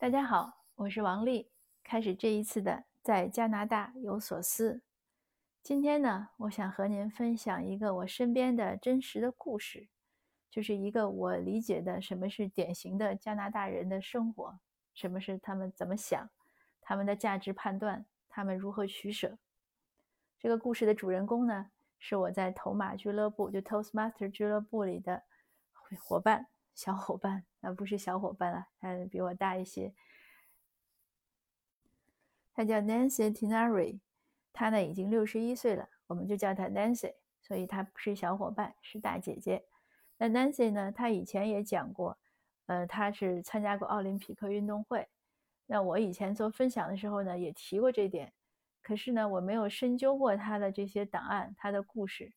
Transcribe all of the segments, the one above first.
大家好，我是王丽。开始这一次的在加拿大有所思。今天呢，我想和您分享一个我身边的真实的故事，就是一个我理解的什么是典型的加拿大人的生活，什么是他们怎么想，他们的价值判断，他们如何取舍。这个故事的主人公呢，是我在头马俱乐部，就 Toastmaster 俱乐部里的伙伴。小伙伴，而不是小伙伴了，他比我大一些。他叫 Nancy Tinari，他呢已经六十一岁了，我们就叫他 Nancy，所以他不是小伙伴，是大姐姐。那 Nancy 呢，他以前也讲过，呃，他是参加过奥林匹克运动会。那我以前做分享的时候呢，也提过这点，可是呢，我没有深究过他的这些档案，他的故事。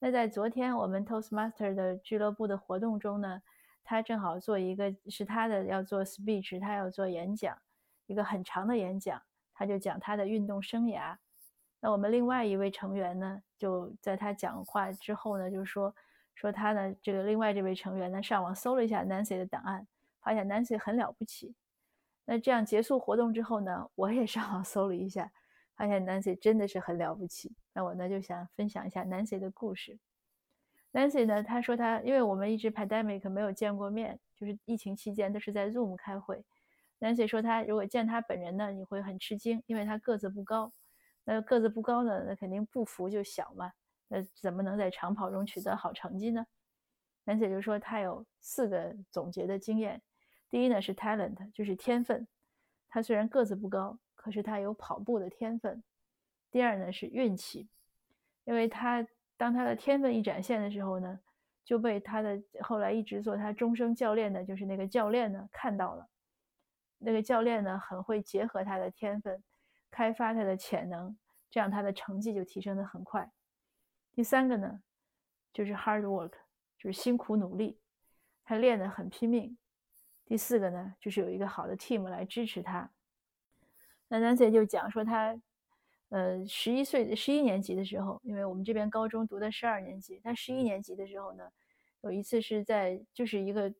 那在昨天我们 Toastmaster 的俱乐部的活动中呢。他正好做一个是他的要做 speech，他要做演讲，一个很长的演讲，他就讲他的运动生涯。那我们另外一位成员呢，就在他讲话之后呢，就说说他呢这个另外这位成员呢上网搜了一下 Nancy 的档案，发现 Nancy 很了不起。那这样结束活动之后呢，我也上网搜了一下，发现 Nancy 真的是很了不起。那我呢就想分享一下 Nancy 的故事。Nancy 呢？他说他，因为我们一直 pandemic 没有见过面，就是疫情期间都是在 Zoom 开会。Nancy 说他如果见他本人呢，你会很吃惊，因为他个子不高。那个子不高呢，那肯定步幅就小嘛。那怎么能在长跑中取得好成绩呢？Nancy 就说他有四个总结的经验。第一呢是 talent，就是天分。他虽然个子不高，可是他有跑步的天分。第二呢是运气，因为他。当他的天分一展现的时候呢，就被他的后来一直做他终生教练的，就是那个教练呢看到了。那个教练呢很会结合他的天分，开发他的潜能，这样他的成绩就提升的很快。第三个呢，就是 hard work，就是辛苦努力，他练得很拼命。第四个呢，就是有一个好的 team 来支持他。那 Nancy 就讲说他。呃，十一岁、十一年级的时候，因为我们这边高中读的十二年级，他十一年级的时候呢，有一次是在就是一个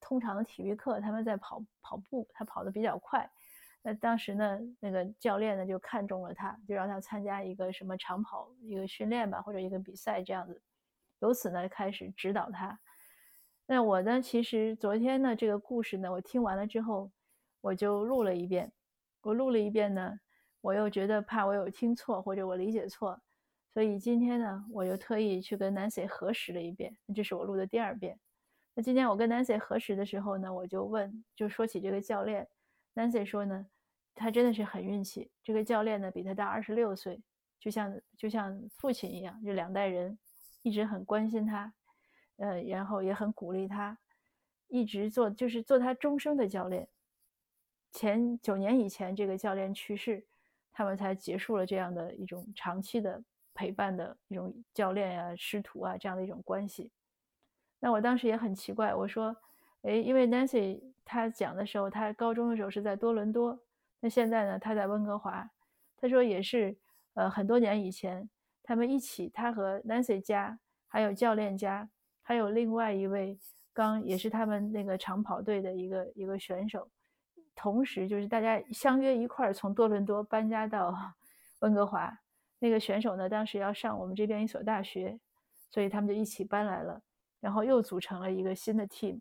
通常的体育课，他们在跑跑步，他跑得比较快。那当时呢，那个教练呢就看中了他，就让他参加一个什么长跑一个训练吧，或者一个比赛这样子。由此呢，开始指导他。那我呢，其实昨天呢这个故事呢，我听完了之后，我就录了一遍。我录了一遍呢。我又觉得怕我有听错或者我理解错，所以今天呢，我又特意去跟 Nancy 核实了一遍，这是我录的第二遍。那今天我跟 Nancy 核实的时候呢，我就问，就说起这个教练，Nancy 说呢，他真的是很运气，这个教练呢比他大二十六岁，就像就像父亲一样，就两代人一直很关心他，呃，然后也很鼓励他，一直做就是做他终生的教练。前九年以前，这个教练去世。他们才结束了这样的一种长期的陪伴的一种教练呀、师徒啊这样的一种关系。那我当时也很奇怪，我说：“哎，因为 Nancy 他讲的时候，他高中的时候是在多伦多，那现在呢，他在温哥华。他说也是，呃，很多年以前，他们一起，他和 Nancy 家，还有教练家，还有另外一位刚也是他们那个长跑队的一个一个选手。”同时，就是大家相约一块儿从多伦多搬家到 温哥华。那个选手呢，当时要上我们这边一所大学，所以他们就一起搬来了，然后又组成了一个新的 team。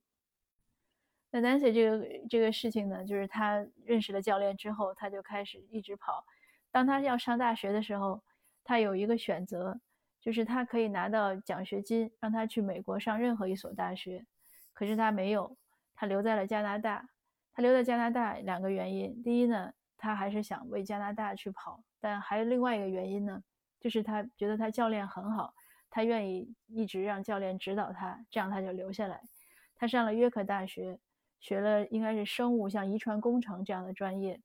那 Nancy 这个这个事情呢，就是他认识了教练之后，他就开始一直跑。当他要上大学的时候，他有一个选择，就是他可以拿到奖学金，让他去美国上任何一所大学。可是他没有，他留在了加拿大。他留在加拿大两个原因，第一呢，他还是想为加拿大去跑，但还有另外一个原因呢，就是他觉得他教练很好，他愿意一直让教练指导他，这样他就留下来。他上了约克大学，学了应该是生物，像遗传工程这样的专业。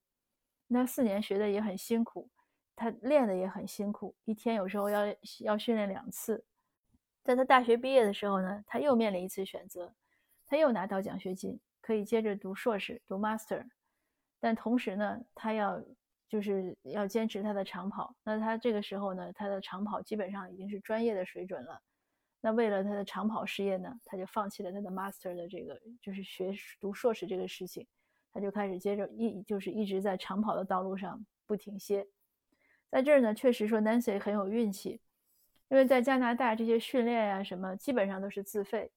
那四年学的也很辛苦，他练的也很辛苦，一天有时候要要训练两次。在他大学毕业的时候呢，他又面临一次选择，他又拿到奖学金。可以接着读硕士，读 master，但同时呢，他要就是要坚持他的长跑。那他这个时候呢，他的长跑基本上已经是专业的水准了。那为了他的长跑事业呢，他就放弃了他的 master 的这个就是学读硕士这个事情，他就开始接着一就是一直在长跑的道路上不停歇。在这儿呢，确实说 Nancy 很有运气，因为在加拿大这些训练呀什么基本上都是自费，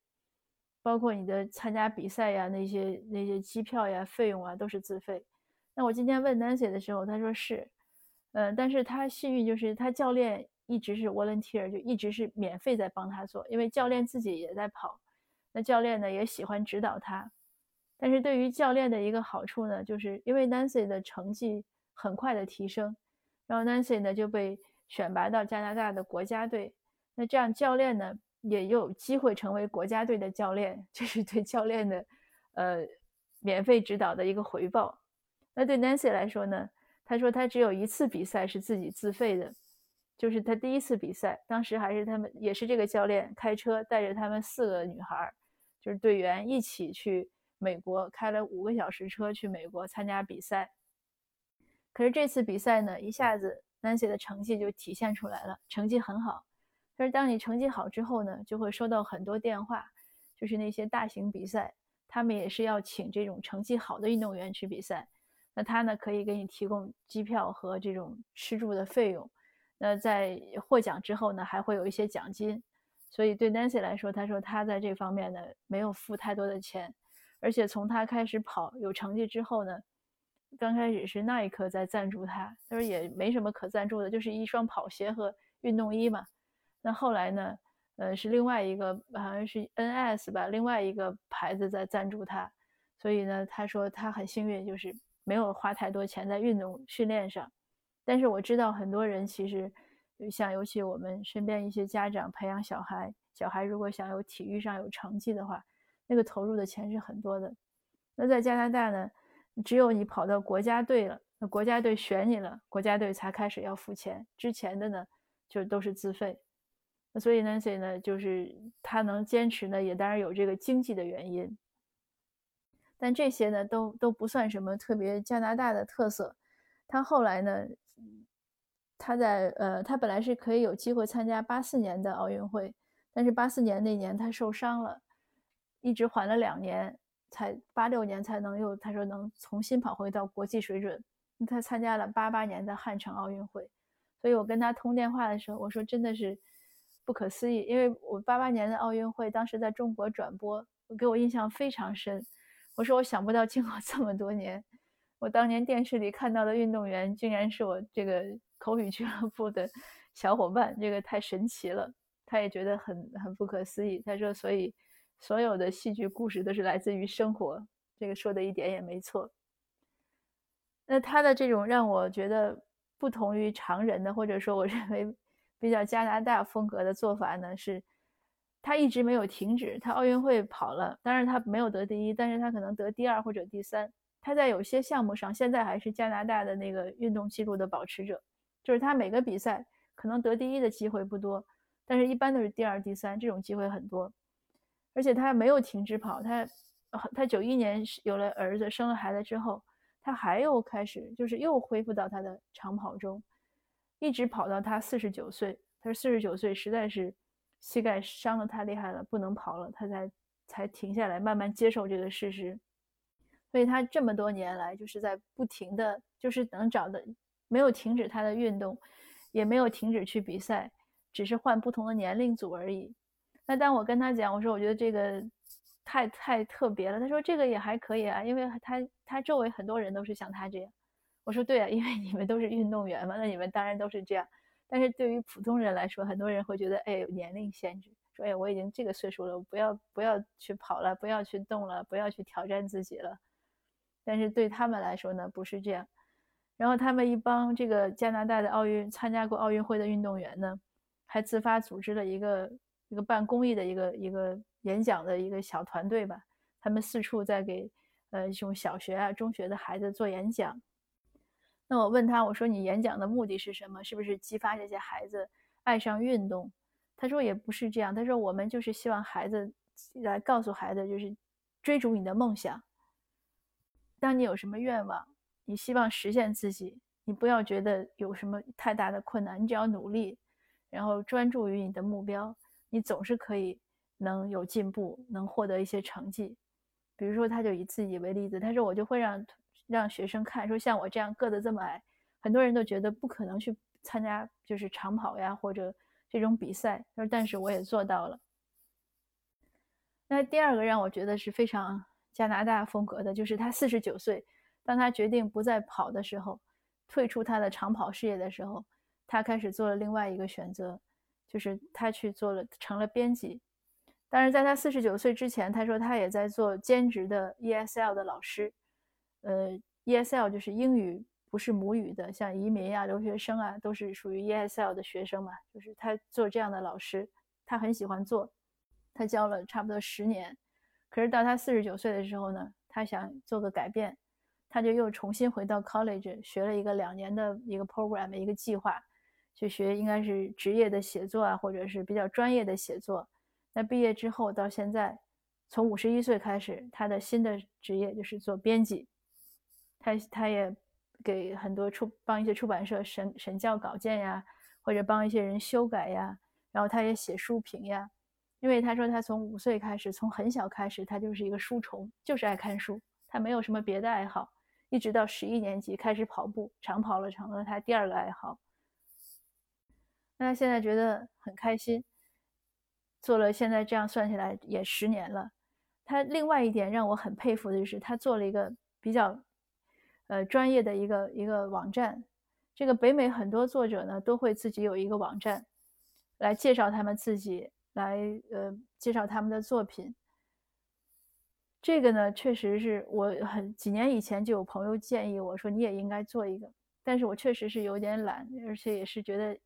包括你的参加比赛呀那些那些机票呀费用啊都是自费。那我今天问 Nancy 的时候，他说是，嗯，但是他幸运就是他教练一直是 volunteer，就一直是免费在帮他做，因为教练自己也在跑，那教练呢也喜欢指导他。但是对于教练的一个好处呢，就是因为 Nancy 的成绩很快的提升。然后 Nancy 呢就被选拔到加拿大的国家队，那这样教练呢也有机会成为国家队的教练，这是对教练的，呃，免费指导的一个回报。那对 Nancy 来说呢，他说他只有一次比赛是自己自费的，就是他第一次比赛，当时还是他们也是这个教练开车带着他们四个女孩，就是队员一起去美国，开了五个小时车去美国参加比赛。可是这次比赛呢，一下子 Nancy 的成绩就体现出来了，成绩很好。但是当你成绩好之后呢，就会收到很多电话，就是那些大型比赛，他们也是要请这种成绩好的运动员去比赛。那他呢，可以给你提供机票和这种吃住的费用。那在获奖之后呢，还会有一些奖金。所以对 Nancy 来说，他说他在这方面呢没有付太多的钱，而且从他开始跑有成绩之后呢。刚开始是耐克在赞助他，他说也没什么可赞助的，就是一双跑鞋和运动衣嘛。那后来呢，呃，是另外一个好像是 NS 吧，另外一个牌子在赞助他。所以呢，他说他很幸运，就是没有花太多钱在运动训练上。但是我知道很多人其实，像尤其我们身边一些家长培养小孩，小孩如果想有体育上有成绩的话，那个投入的钱是很多的。那在加拿大呢？只有你跑到国家队了，那国家队选你了，国家队才开始要付钱。之前的呢，就都是自费。所以 Nancy 呢，就是他能坚持呢，也当然有这个经济的原因。但这些呢，都都不算什么特别加拿大的特色。他后来呢，他在呃，他本来是可以有机会参加八四年的奥运会，但是八四年那年他受伤了，一直缓了两年。才八六年才能又，他说能重新跑回到国际水准。他参加了八八年的汉城奥运会，所以我跟他通电话的时候，我说真的是不可思议，因为我八八年的奥运会当时在中国转播，给我印象非常深。我说我想不到经过这么多年，我当年电视里看到的运动员，竟然是我这个口语俱乐部的小伙伴，这个太神奇了。他也觉得很很不可思议。他说，所以。所有的戏剧故事都是来自于生活，这个说的一点也没错。那他的这种让我觉得不同于常人的，或者说我认为比较加拿大风格的做法呢，是他一直没有停止。他奥运会跑了，当然他没有得第一，但是他可能得第二或者第三。他在有些项目上现在还是加拿大的那个运动记录的保持者，就是他每个比赛可能得第一的机会不多，但是一般都是第二、第三，这种机会很多。而且他没有停止跑，他他九一年有了儿子，生了孩子之后，他还又开始，就是又恢复到他的长跑中，一直跑到他四十九岁。他说四十九岁实在是膝盖伤的太厉害了，不能跑了，他才才停下来，慢慢接受这个事实。所以他这么多年来就是在不停的，就是能找的，没有停止他的运动，也没有停止去比赛，只是换不同的年龄组而已。那当我跟他讲，我说我觉得这个太太特别了。他说这个也还可以啊，因为他他周围很多人都是像他这样。我说对啊，因为你们都是运动员嘛，那你们当然都是这样。但是对于普通人来说，很多人会觉得，哎，有年龄限制，说哎，我已经这个岁数了，我不要不要去跑了，不要去动了，不要去挑战自己了。但是对他们来说呢，不是这样。然后他们一帮这个加拿大的奥运参加过奥运会的运动员呢，还自发组织了一个。一个办公益的一个一个演讲的一个小团队吧，他们四处在给呃这种小学啊、中学的孩子做演讲。那我问他，我说你演讲的目的是什么？是不是激发这些孩子爱上运动？他说也不是这样，他说我们就是希望孩子来告诉孩子，就是追逐你的梦想。当你有什么愿望，你希望实现自己，你不要觉得有什么太大的困难，你只要努力，然后专注于你的目标。你总是可以能有进步，能获得一些成绩。比如说，他就以自己为例子，他说我就会让让学生看，说像我这样个子这么矮，很多人都觉得不可能去参加就是长跑呀或者这种比赛，他说但是我也做到了。那第二个让我觉得是非常加拿大风格的，就是他四十九岁，当他决定不再跑的时候，退出他的长跑事业的时候，他开始做了另外一个选择，就是他去做了成了编辑。但是在他四十九岁之前，他说他也在做兼职的 ESL 的老师。呃，ESL 就是英语不是母语的，像移民啊、留学生啊，都是属于 ESL 的学生嘛。就是他做这样的老师，他很喜欢做。他教了差不多十年，可是到他四十九岁的时候呢，他想做个改变，他就又重新回到 college 学了一个两年的一个 program 一个计划，去学应该是职业的写作啊，或者是比较专业的写作。那毕业之后到现在，从五十一岁开始，他的新的职业就是做编辑，他他也给很多出帮一些出版社审审校稿件呀，或者帮一些人修改呀，然后他也写书评呀。因为他说，他从五岁开始，从很小开始，他就是一个书虫，就是爱看书，他没有什么别的爱好，一直到十一年级开始跑步，长跑了成了他第二个爱好。那他现在觉得很开心，做了现在这样算起来也十年了。他另外一点让我很佩服的就是，他做了一个比较，呃，专业的一个一个网站。这个北美很多作者呢都会自己有一个网站，来介绍他们自己。来，呃，介绍他们的作品。这个呢，确实是我很几年以前就有朋友建议我说，你也应该做一个。但是我确实是有点懒，而且也是觉得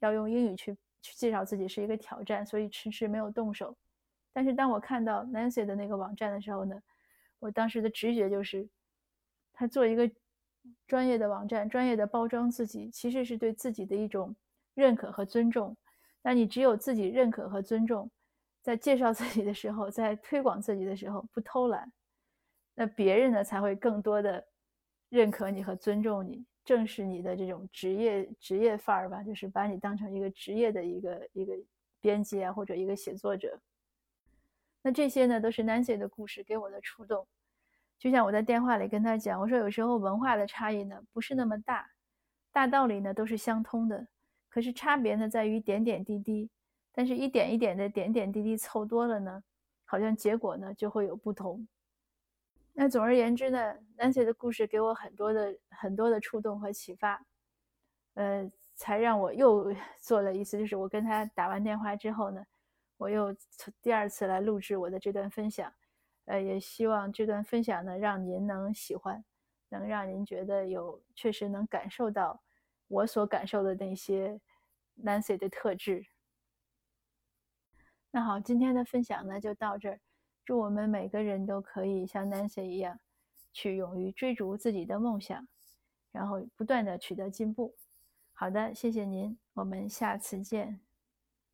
要用英语去去介绍自己是一个挑战，所以迟迟没有动手。但是当我看到 Nancy 的那个网站的时候呢，我当时的直觉就是，他做一个专业的网站，专业的包装自己，其实是对自己的一种认可和尊重。那你只有自己认可和尊重，在介绍自己的时候，在推广自己的时候不偷懒，那别人呢才会更多的认可你和尊重你，正视你的这种职业职业范儿吧，就是把你当成一个职业的一个一个编辑啊，或者一个写作者。那这些呢都是 Nancy 的故事给我的触动，就像我在电话里跟他讲，我说有时候文化的差异呢不是那么大，大道理呢都是相通的。可是差别呢，在于点点滴滴，但是一点一点的点点滴滴凑多了呢，好像结果呢就会有不同。那总而言之呢，Nancy 的故事给我很多的很多的触动和启发，呃，才让我又 做了一次，就是我跟他打完电话之后呢，我又第二次来录制我的这段分享，呃，也希望这段分享呢让您能喜欢，能让您觉得有确实能感受到。我所感受的那些 Nancy 的特质。那好，今天的分享呢就到这儿。祝我们每个人都可以像 Nancy 一样，去勇于追逐自己的梦想，然后不断的取得进步。好的，谢谢您，我们下次见。